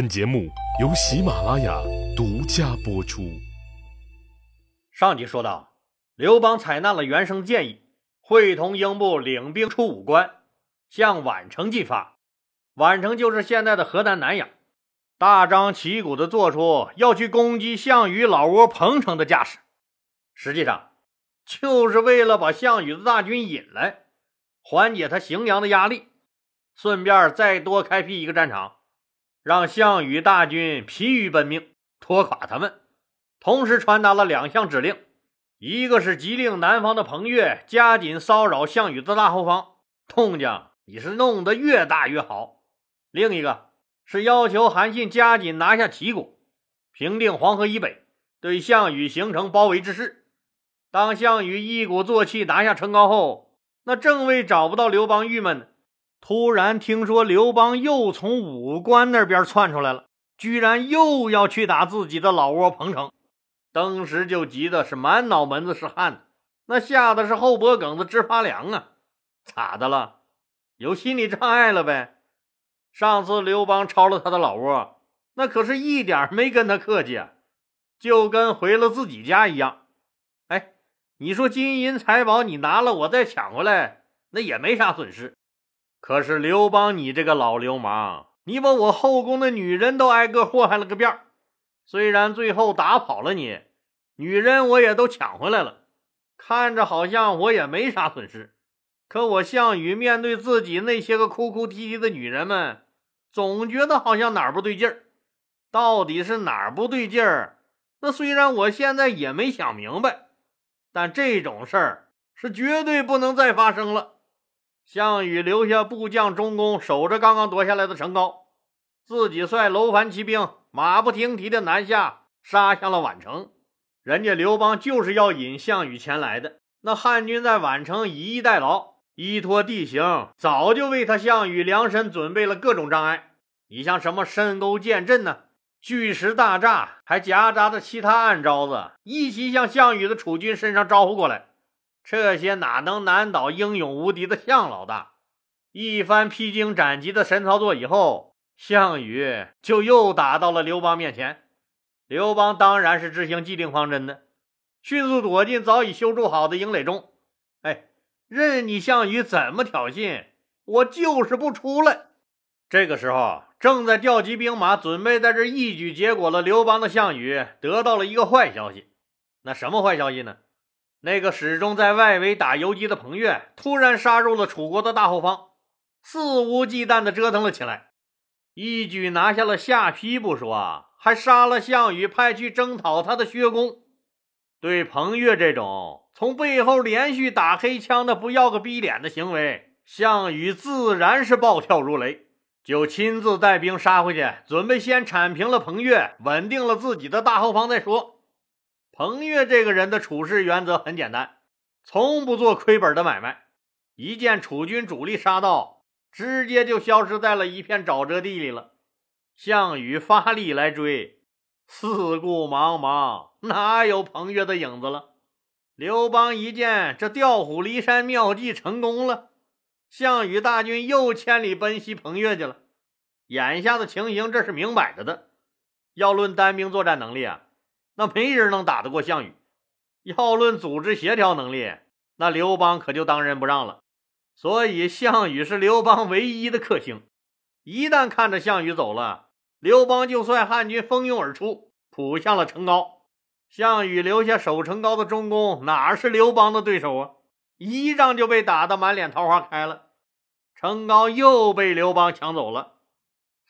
本节目由喜马拉雅独家播出。上集说到，刘邦采纳了袁生建议，会同英布领兵出武关，向宛城进发。宛城就是现在的河南南阳，大张旗鼓的做出要去攻击项羽老窝彭城的架势。实际上，就是为了把项羽的大军引来，缓解他荥阳的压力，顺便再多开辟一个战场。让项羽大军疲于奔命，拖垮他们。同时传达了两项指令：一个是急令南方的彭越加紧骚扰项羽的大后方，动静你是弄得越大越好；另一个是要求韩信加紧拿下齐国，平定黄河以北对项羽形成包围之势。当项羽一鼓作气拿下成皋后，那正为找不到刘邦郁闷呢。突然听说刘邦又从武关那边窜出来了，居然又要去打自己的老窝彭城，当时就急得是满脑门子是汗，那吓得是后脖梗子直发凉啊！咋的了？有心理障碍了呗？上次刘邦抄了他的老窝，那可是一点没跟他客气啊，就跟回了自己家一样。哎，你说金银财宝你拿了，我再抢回来，那也没啥损失。可是刘邦，你这个老流氓，你把我后宫的女人都挨个祸害了个遍虽然最后打跑了你，女人我也都抢回来了，看着好像我也没啥损失。可我项羽面对自己那些个哭哭啼啼的女人们，总觉得好像哪儿不对劲儿。到底是哪儿不对劲儿？那虽然我现在也没想明白，但这种事儿是绝对不能再发生了。项羽留下部将中公守着刚刚夺下来的城高，自己率楼烦骑兵马不停蹄的南下，杀向了宛城。人家刘邦就是要引项羽前来的。那汉军在宛城以逸待劳，依托地形，早就为他项羽量身准备了各种障碍。你像什么深沟剑阵呢，巨石大栅，还夹杂着其他暗招子，一起向项羽的楚军身上招呼过来。这些哪能难倒英勇无敌的项老大？一番披荆斩棘的神操作以后，项羽就又打到了刘邦面前。刘邦当然是执行既定方针的，迅速躲进早已修筑好的营垒中。哎，任你项羽怎么挑衅，我就是不出来。这个时候，正在调集兵马，准备在这一举结果了刘邦的项羽，得到了一个坏消息。那什么坏消息呢？那个始终在外围打游击的彭越，突然杀入了楚国的大后方，肆无忌惮地折腾了起来，一举拿下了下邳不说，还杀了项羽派去征讨他的薛公。对彭越这种从背后连续打黑枪的不要个逼脸的行为，项羽自然是暴跳如雷，就亲自带兵杀回去，准备先铲平了彭越，稳定了自己的大后方再说。彭越这个人的处事原则很简单，从不做亏本的买卖。一见楚军主力杀到，直接就消失在了一片沼泽地里了。项羽发力来追，四顾茫茫，哪有彭越的影子了？刘邦一见这调虎离山妙计成功了，项羽大军又千里奔袭彭越去了。眼下的情形，这是明摆着的。要论单兵作战能力啊！那没人能打得过项羽。要论组织协调能力，那刘邦可就当仁不让了。所以项羽是刘邦唯一的克星。一旦看着项羽走了，刘邦就率汉军蜂拥而出，扑向了成皋。项羽留下守成皋的中公，哪是刘邦的对手啊？一仗就被打得满脸桃花开了。成皋又被刘邦抢走了。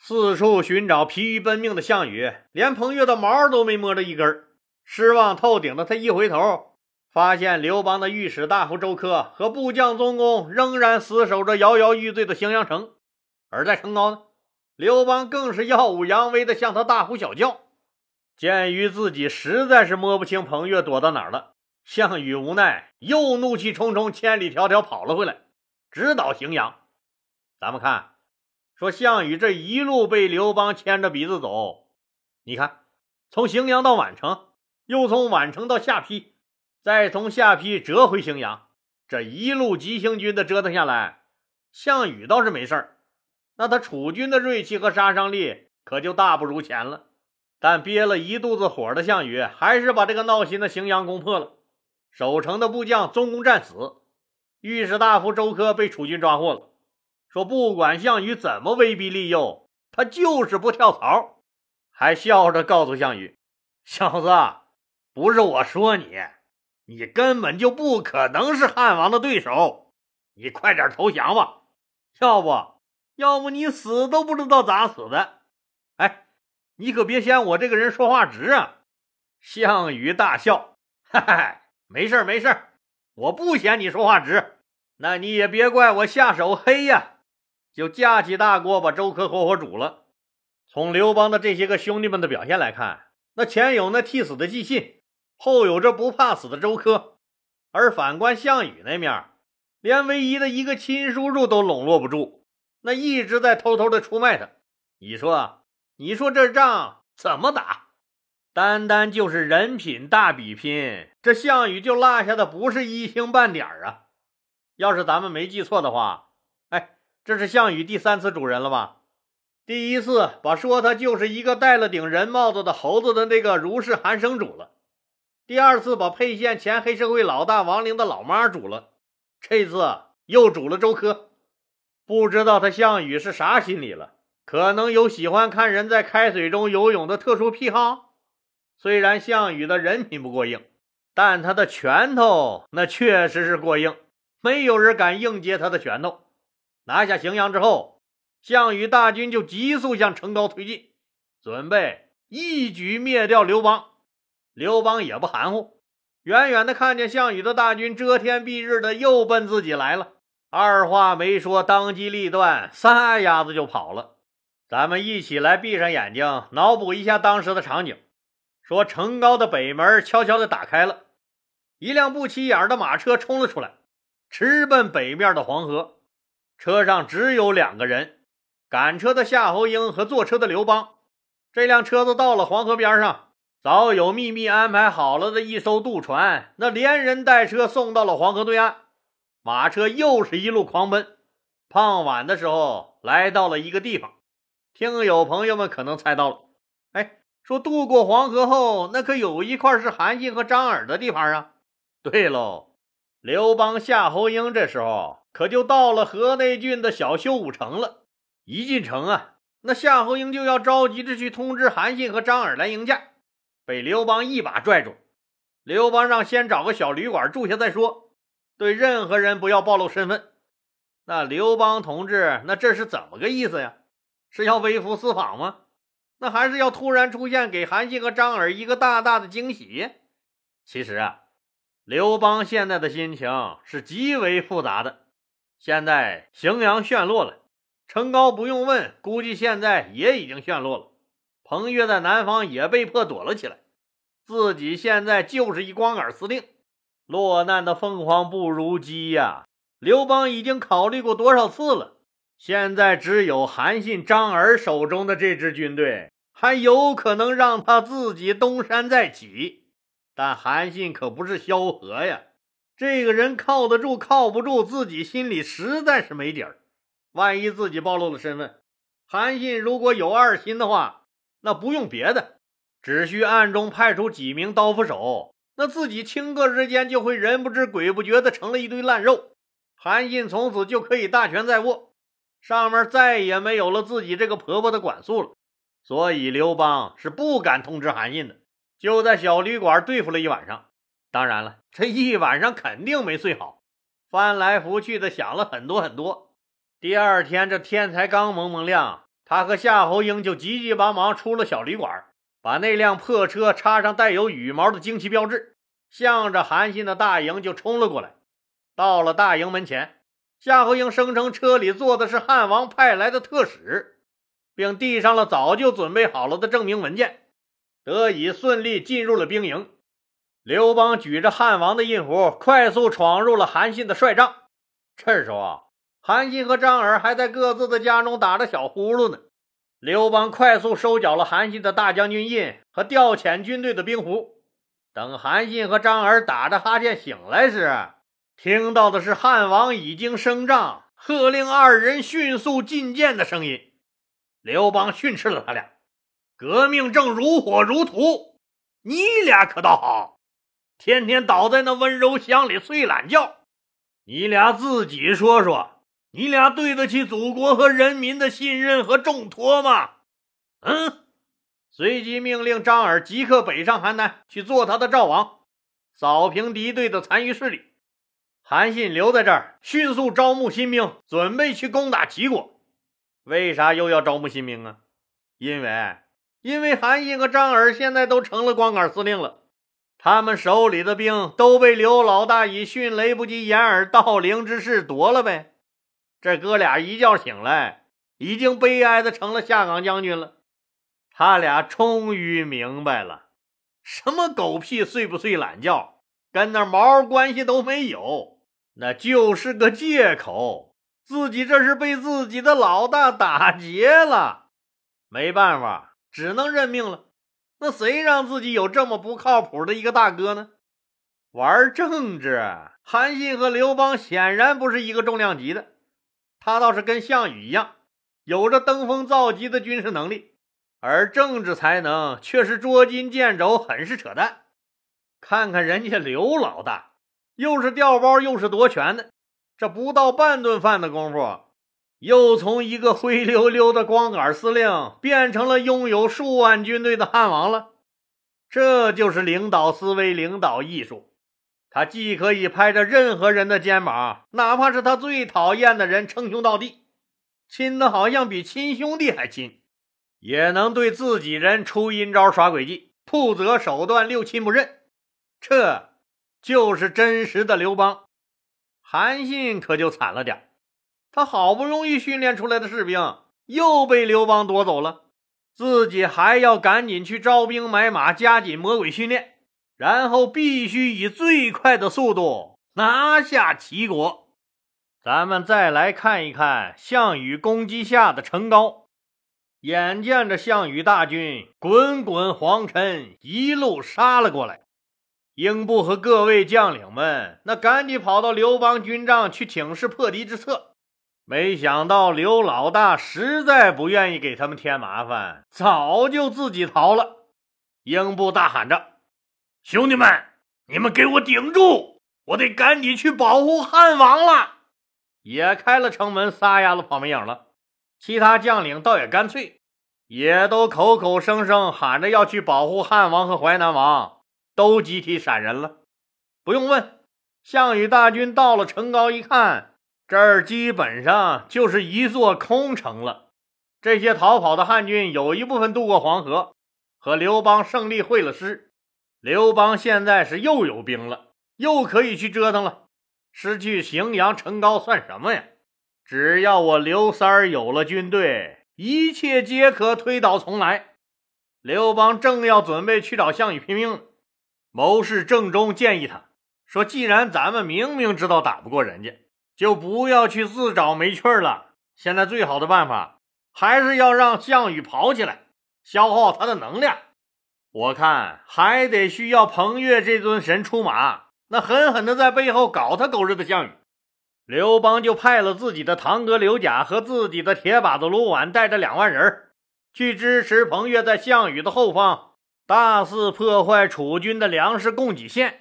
四处寻找疲于奔命的项羽，连彭越的毛都没摸着一根失望透顶的他一回头，发现刘邦的御史大夫周柯和部将宗公仍然死守着摇摇欲坠的荥阳城。而在城高呢，刘邦更是耀武扬威的向他大呼小叫。鉴于自己实在是摸不清彭越躲到哪儿了，项羽无奈，又怒气冲冲，千里迢迢跑了回来，直捣荥阳。咱们看。说项羽这一路被刘邦牵着鼻子走，你看，从荥阳到宛城，又从宛城到下邳，再从下邳折回荥阳，这一路急行军的折腾下来，项羽倒是没事儿，那他楚军的锐气和杀伤力可就大不如前了。但憋了一肚子火的项羽，还是把这个闹心的荥阳攻破了。守城的部将宗公战死，御史大夫周科被楚军抓获了。说不管项羽怎么威逼利诱，他就是不跳槽，还笑着告诉项羽：“小子，不是我说你，你根本就不可能是汉王的对手，你快点投降吧，要不，要不你死都不知道咋死的。”哎。你可别嫌我这个人说话直啊！项羽大笑，哈哈，没事没事我不嫌你说话直，那你也别怪我下手黑呀！就架起大锅把周科活活煮了。从刘邦的这些个兄弟们的表现来看，那前有那替死的纪信，后有这不怕死的周科，而反观项羽那面，连唯一的一个亲叔叔都笼络不住，那一直在偷偷的出卖他。你说？你说这仗怎么打？单单就是人品大比拼，这项羽就落下的不是一星半点啊！要是咱们没记错的话，这是项羽第三次主人了吧？第一次把说他就是一个戴了顶人帽子的猴子的那个如是韩生主了，第二次把沛县前黑社会老大王陵的老妈主了，这次又主了周科，不知道他项羽是啥心理了。可能有喜欢看人在开水中游泳的特殊癖好。虽然项羽的人品不过硬，但他的拳头那确实是过硬，没有人敢硬接他的拳头。拿下荥阳之后，项羽大军就急速向成高推进，准备一举灭掉刘邦。刘邦也不含糊，远远的看见项羽的大军遮天蔽日的又奔自己来了，二话没说，当机立断，撒丫子就跑了。咱们一起来闭上眼睛，脑补一下当时的场景。说城高的北门悄悄地打开了，一辆不起眼的马车冲了出来，直奔北面的黄河。车上只有两个人，赶车的夏侯婴和坐车的刘邦。这辆车子到了黄河边上，早有秘密安排好了的一艘渡船，那连人带车送到了黄河对岸。马车又是一路狂奔，傍晚的时候来到了一个地方。听友朋友们可能猜到了，哎，说渡过黄河后，那可有一块是韩信和张耳的地方啊。对喽，刘邦、夏侯婴这时候可就到了河内郡的小修武城了。一进城啊，那夏侯婴就要着急着去通知韩信和张耳来迎驾，被刘邦一把拽住。刘邦让先找个小旅馆住下再说，对任何人不要暴露身份。那刘邦同志，那这是怎么个意思呀？是要微服私访吗？那还是要突然出现，给韩信和张耳一个大大的惊喜？其实啊，刘邦现在的心情是极为复杂的。现在荥阳陷落了，成皋不用问，估计现在也已经陷落了。彭越在南方也被迫躲了起来，自己现在就是一光杆司令，落难的凤凰不如鸡呀！刘邦已经考虑过多少次了。现在只有韩信、张耳手中的这支军队，还有可能让他自己东山再起。但韩信可不是萧何呀，这个人靠得住靠不住，自己心里实在是没底儿。万一自己暴露了身份，韩信如果有二心的话，那不用别的，只需暗中派出几名刀斧手，那自己顷刻之间就会人不知鬼不觉的成了一堆烂肉。韩信从此就可以大权在握。上面再也没有了自己这个婆婆的管束了，所以刘邦是不敢通知韩信的，就在小旅馆对付了一晚上。当然了，这一晚上肯定没睡好，翻来覆去的想了很多很多。第二天这天才刚蒙蒙亮，他和夏侯婴就急急忙忙出了小旅馆，把那辆破车插上带有羽毛的旌旗标志，向着韩信的大营就冲了过来。到了大营门前。夏侯婴声称车里坐的是汉王派来的特使，并递上了早就准备好了的证明文件，得以顺利进入了兵营。刘邦举着汉王的印符，快速闯入了韩信的帅帐。这时候啊，韩信和张耳还在各自的家中打着小呼噜呢。刘邦快速收缴了韩信的大将军印和调遣军队的兵符。等韩信和张耳打着哈欠醒来时，听到的是汉王已经升帐，喝令二人迅速觐见的声音。刘邦训斥了他俩，革命正如火如荼，你俩可倒好，天天倒在那温柔乡里睡懒觉。你俩自己说说，你俩对得起祖国和人民的信任和重托吗？嗯。随即命令张耳即刻北上邯郸去做他的赵王，扫平敌对的残余势力。韩信留在这儿，迅速招募新兵，准备去攻打齐国。为啥又要招募新兵啊？因为，因为韩信和张耳现在都成了光杆司令了，他们手里的兵都被刘老大以迅雷不及掩耳盗铃之势夺了呗。这哥俩一觉醒来，已经悲哀的成了下岗将军了。他俩终于明白了，什么狗屁睡不睡懒觉，跟那毛关系都没有，那就是个借口。自己这是被自己的老大打劫了，没办法，只能认命了。那谁让自己有这么不靠谱的一个大哥呢？玩政治，韩信和刘邦显然不是一个重量级的。他倒是跟项羽一样，有着登峰造极的军事能力。而政治才能却是捉襟见肘，很是扯淡。看看人家刘老大，又是调包又是夺权的，这不到半顿饭的功夫，又从一个灰溜溜的光杆司令变成了拥有数万军队的汉王了。这就是领导思维、领导艺术。他既可以拍着任何人的肩膀，哪怕是他最讨厌的人，称兄道弟，亲的好像比亲兄弟还亲。也能对自己人出阴招、耍诡计、不择手段、六亲不认，这就是真实的刘邦。韩信可就惨了点他好不容易训练出来的士兵又被刘邦夺走了，自己还要赶紧去招兵买马，加紧魔鬼训练，然后必须以最快的速度拿下齐国。咱们再来看一看项羽攻击下的陈高。眼见着项羽大军滚滚黄尘一路杀了过来，英布和各位将领们那赶紧跑到刘邦军帐去请示破敌之策。没想到刘老大实在不愿意给他们添麻烦，早就自己逃了。英布大喊着：“兄弟们，你们给我顶住！我得赶紧去保护汉王了！”也开了城门，撒丫子跑没影了。其他将领倒也干脆，也都口口声声喊着要去保护汉王和淮南王，都集体闪人了。不用问，项羽大军到了城高一看，这儿基本上就是一座空城了。这些逃跑的汉军有一部分渡过黄河，和刘邦胜利会了师。刘邦现在是又有兵了，又可以去折腾了。失去荥阳城高算什么呀？只要我刘三儿有了军队，一切皆可推倒重来。刘邦正要准备去找项羽拼命，谋士郑中建议他说：“既然咱们明明知道打不过人家，就不要去自找没趣了。现在最好的办法，还是要让项羽跑起来，消耗他的能量。我看还得需要彭越这尊神出马，那狠狠的在背后搞他狗日的项羽。”刘邦就派了自己的堂哥刘贾和自己的铁把子卢绾，带着两万人去支持彭越，在项羽的后方大肆破坏楚军的粮食供给线。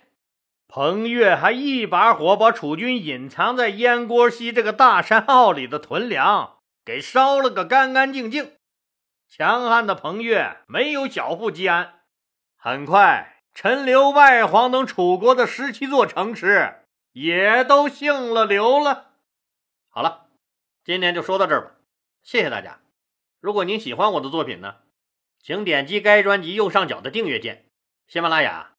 彭越还一把火把楚军隐藏在燕郭西这个大山坳里的屯粮给烧了个干干净净。强悍的彭越没有小富即安，很快陈留、外黄等楚国的十七座城池。也都姓了刘了。好了，今天就说到这儿吧，谢谢大家。如果您喜欢我的作品呢，请点击该专辑右上角的订阅键。喜马拉雅